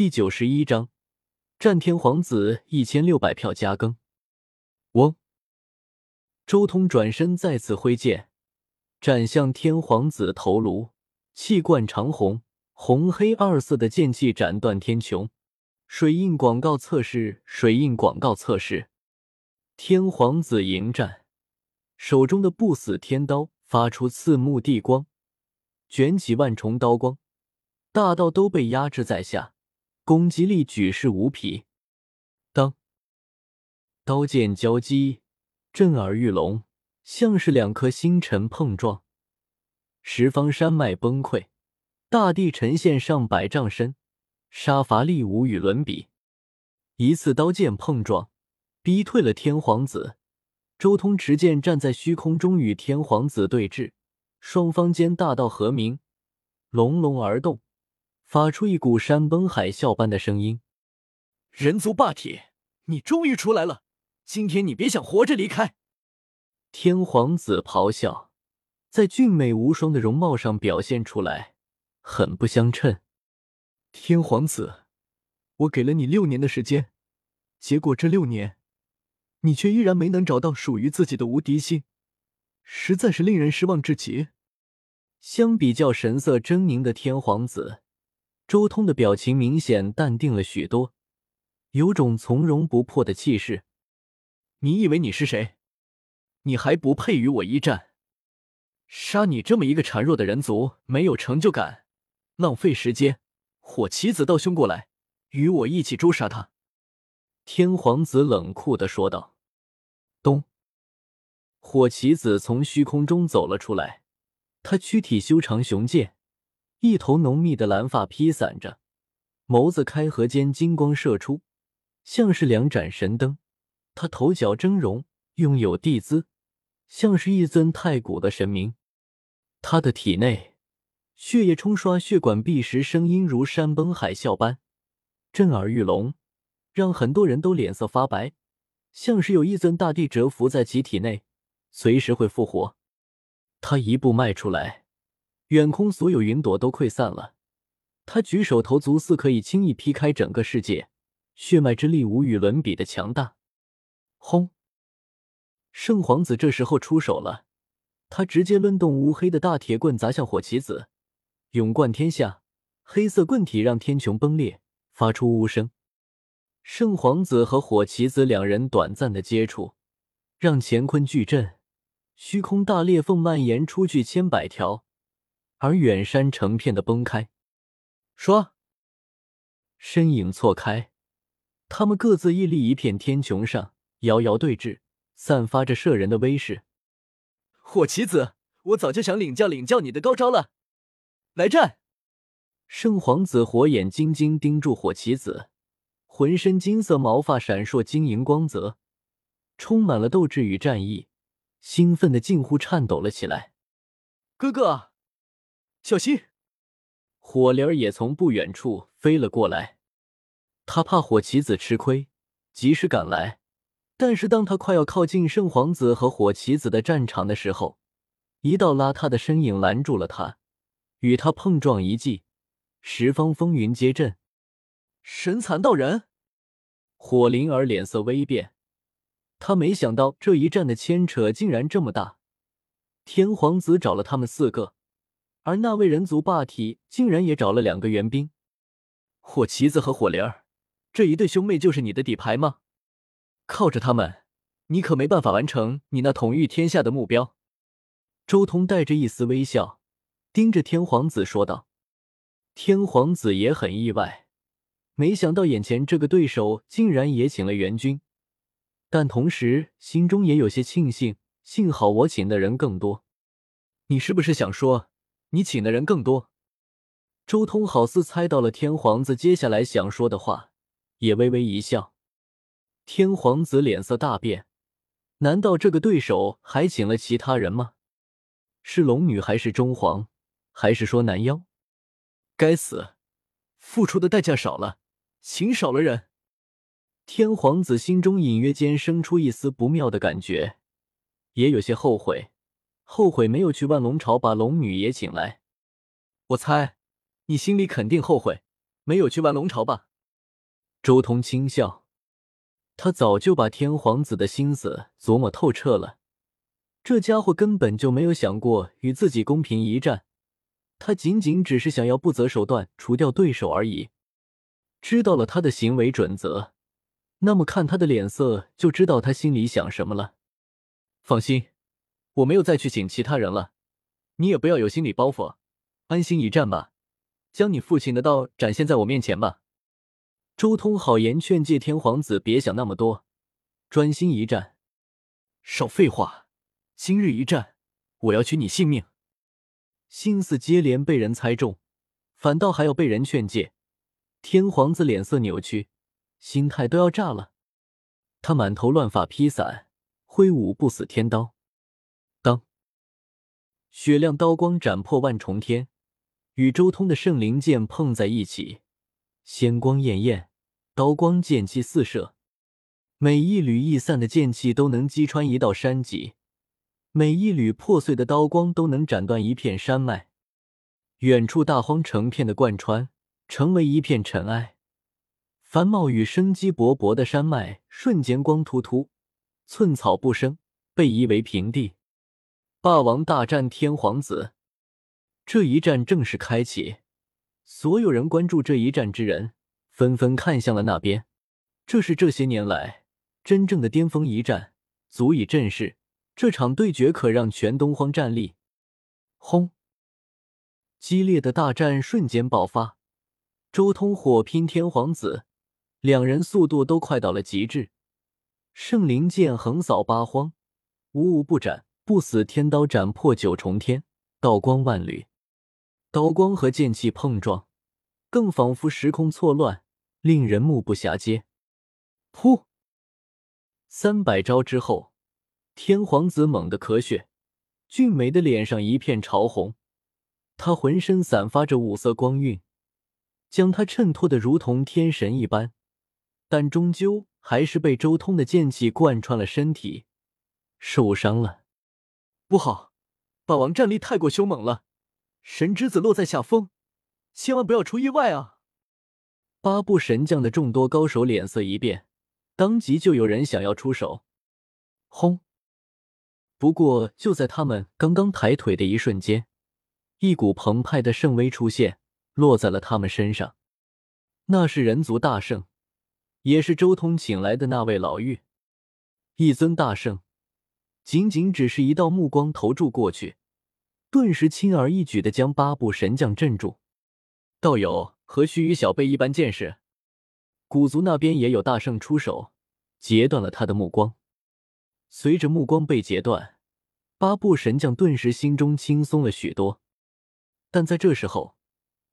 第九十一章，战天皇子一千六百票加更。嗡！周通转身再次挥剑，斩向天皇子头颅，气贯长虹，红黑二色的剑气斩断天穹。水印广告测试，水印广告测试。天皇子迎战，手中的不死天刀发出刺目地光，卷起万重刀光，大道都被压制在下。攻击力举世无匹。当刀剑交击，震耳欲聋，像是两颗星辰碰撞，十方山脉崩溃，大地沉陷上百丈深，杀伐力无与伦比。一次刀剑碰撞，逼退了天皇子。周通持剑站在虚空中与天皇子对峙，双方间大道和鸣，隆隆而动。发出一股山崩海啸般的声音：“人族霸体，你终于出来了！今天你别想活着离开！”天皇子咆哮，在俊美无双的容貌上表现出来，很不相称。天皇子，我给了你六年的时间，结果这六年，你却依然没能找到属于自己的无敌心，实在是令人失望至极。相比较神色狰狞的天皇子。周通的表情明显淡定了许多，有种从容不迫的气势。你以为你是谁？你还不配与我一战！杀你这么一个孱弱的人族没有成就感，浪费时间。火棋子道兄过来，与我一起诛杀他。天皇子冷酷的说道。咚！火棋子从虚空中走了出来，他躯体修长雄健。一头浓密的蓝发披散着，眸子开合间金光射出，像是两盏神灯。他头角峥嵘，拥有帝姿，像是一尊太古的神明。他的体内血液冲刷血管，壁时声音如山崩海啸般震耳欲聋，让很多人都脸色发白，像是有一尊大帝蛰伏在其体内，随时会复活。他一步迈出来。远空所有云朵都溃散了，他举手投足似可以轻易劈开整个世界，血脉之力无与伦比的强大。轰！圣皇子这时候出手了，他直接抡动乌黑的大铁棍砸向火棋子，勇冠天下，黑色棍体让天穹崩裂，发出呜声。圣皇子和火棋子两人短暂的接触，让乾坤巨震，虚空大裂缝蔓延出去千百条。而远山成片的崩开，唰，身影错开，他们各自屹立一片天穹上，遥遥对峙，散发着摄人的威势。火棋子，我早就想领教领教你的高招了，来战！圣皇子火眼金睛盯住火棋子，浑身金色毛发闪烁晶莹光泽，充满了斗志与战意，兴奋的近乎颤抖了起来。哥哥。小心！火灵儿也从不远处飞了过来，他怕火棋子吃亏，及时赶来。但是当他快要靠近圣皇子和火棋子的战场的时候，一道邋遢的身影拦住了他，与他碰撞一记，十方风云皆震。神残道人，火灵儿脸色微变，他没想到这一战的牵扯竟然这么大。天皇子找了他们四个。而那位人族霸体竟然也找了两个援兵，火旗子和火灵儿这一对兄妹就是你的底牌吗？靠着他们，你可没办法完成你那统御天下的目标。周通带着一丝微笑，盯着天皇子说道。天皇子也很意外，没想到眼前这个对手竟然也请了援军，但同时心中也有些庆幸，幸好我请的人更多。你是不是想说？你请的人更多，周通好似猜到了天皇子接下来想说的话，也微微一笑。天皇子脸色大变，难道这个对手还请了其他人吗？是龙女还是中皇，还是说男妖？该死，付出的代价少了，请少了人。天皇子心中隐约间生出一丝不妙的感觉，也有些后悔。后悔没有去万龙朝把龙女也请来，我猜你心里肯定后悔没有去万龙朝吧。周通轻笑，他早就把天皇子的心思琢磨透彻了。这家伙根本就没有想过与自己公平一战，他仅仅只是想要不择手段除掉对手而已。知道了他的行为准则，那么看他的脸色就知道他心里想什么了。放心，我没有再去请其他人了，你也不要有心理包袱，安心一战吧，将你父亲的刀展现在我面前吧。周通好言劝诫天皇子别想那么多，专心一战。少废话，今日一战，我要取你性命。心思接连被人猜中，反倒还要被人劝诫。天皇子脸色扭曲，心态都要炸了。他满头乱发披散，挥舞不死天刀。雪亮刀光斩破万重天，与周通的圣灵剑碰在一起，仙光艳艳，刀光剑气四射。每一缕逸散的剑气都能击穿一道山脊，每一缕破碎的刀光都能斩断一片山脉。远处大荒成片的贯穿。成为一片尘埃，繁茂与生机勃勃的山脉瞬间光秃秃，寸草不生，被夷为平地。霸王大战天皇子，这一战正式开启。所有人关注这一战之人，纷纷看向了那边。这是这些年来真正的巅峰一战，足以震慑。这场对决可让全东荒战栗。轰！激烈的大战瞬间爆发。周通火拼天皇子，两人速度都快到了极致。圣灵剑横扫八荒，无无不斩；不死天刀斩破九重天，道光万缕。刀光和剑气碰撞，更仿佛时空错乱，令人目不暇接。噗！三百招之后，天皇子猛地咳血，俊美的脸上一片潮红，他浑身散发着五色光晕。将他衬托的如同天神一般，但终究还是被周通的剑气贯穿了身体，受伤了。不好，霸王战力太过凶猛了，神之子落在下风，千万不要出意外啊！八部神将的众多高手脸色一变，当即就有人想要出手。轰！不过就在他们刚刚抬腿的一瞬间，一股澎湃的圣威出现。落在了他们身上，那是人族大圣，也是周通请来的那位老妪。一尊大圣，仅仅只是一道目光投注过去，顿时轻而易举的将八部神将镇住。道友何须与小辈一般见识？古族那边也有大圣出手，截断了他的目光。随着目光被截断，八部神将顿时心中轻松了许多。但在这时候，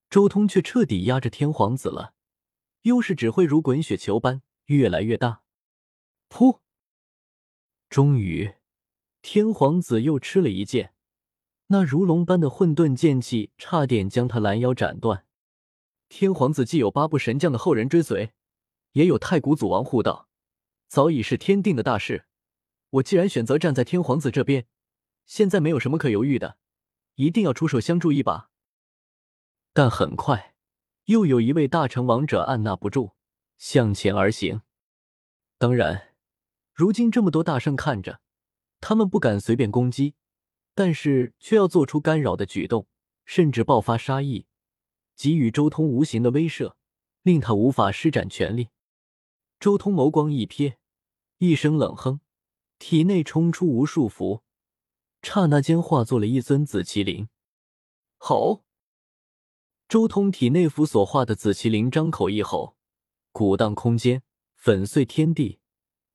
周通却彻底压着天皇子了，优势只会如滚雪球般越来越大。噗！终于，天皇子又吃了一剑，那如龙般的混沌剑气差点将他拦腰斩断。天皇子既有八部神将的后人追随，也有太古祖王护道，早已是天定的大事。我既然选择站在天皇子这边，现在没有什么可犹豫的，一定要出手相助一把。但很快，又有一位大成王者按捺不住，向前而行。当然，如今这么多大圣看着，他们不敢随便攻击，但是却要做出干扰的举动，甚至爆发杀意，给予周通无形的威慑，令他无法施展全力。周通眸光一瞥，一声冷哼，体内冲出无数符，刹那间化作了一尊紫麒麟。吼！周通体内符所化的紫麒麟张口一吼，鼓荡空间，粉碎天地，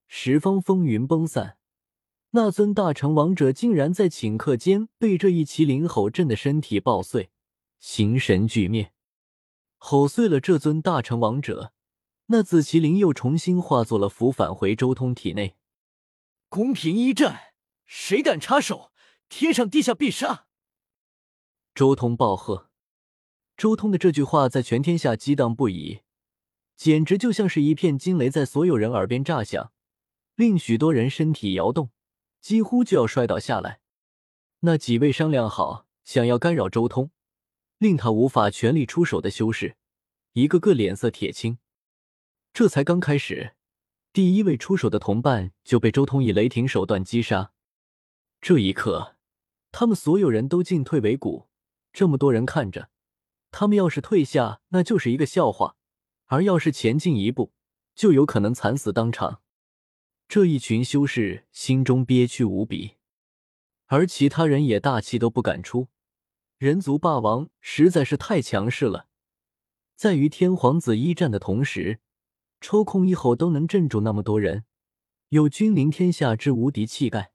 十方风云崩散。那尊大成王者竟然在顷刻间被这一麒麟吼震的身体爆碎，形神俱灭。吼碎了这尊大成王者，那紫麒麟又重新化作了符，返回周通体内。公平一战，谁敢插手，天上地下必杀！周通暴喝。周通的这句话在全天下激荡不已，简直就像是一片惊雷在所有人耳边炸响，令许多人身体摇动，几乎就要摔倒下来。那几位商量好想要干扰周通，令他无法全力出手的修士，一个个脸色铁青。这才刚开始，第一位出手的同伴就被周通以雷霆手段击杀。这一刻，他们所有人都进退维谷。这么多人看着，他们要是退下，那就是一个笑话；而要是前进一步，就有可能惨死当场。这一群修士心中憋屈无比，而其他人也大气都不敢出。人族霸王实在是太强势了，在与天皇子一战的同时。抽空一吼都能镇住那么多人，有君临天下之无敌气概。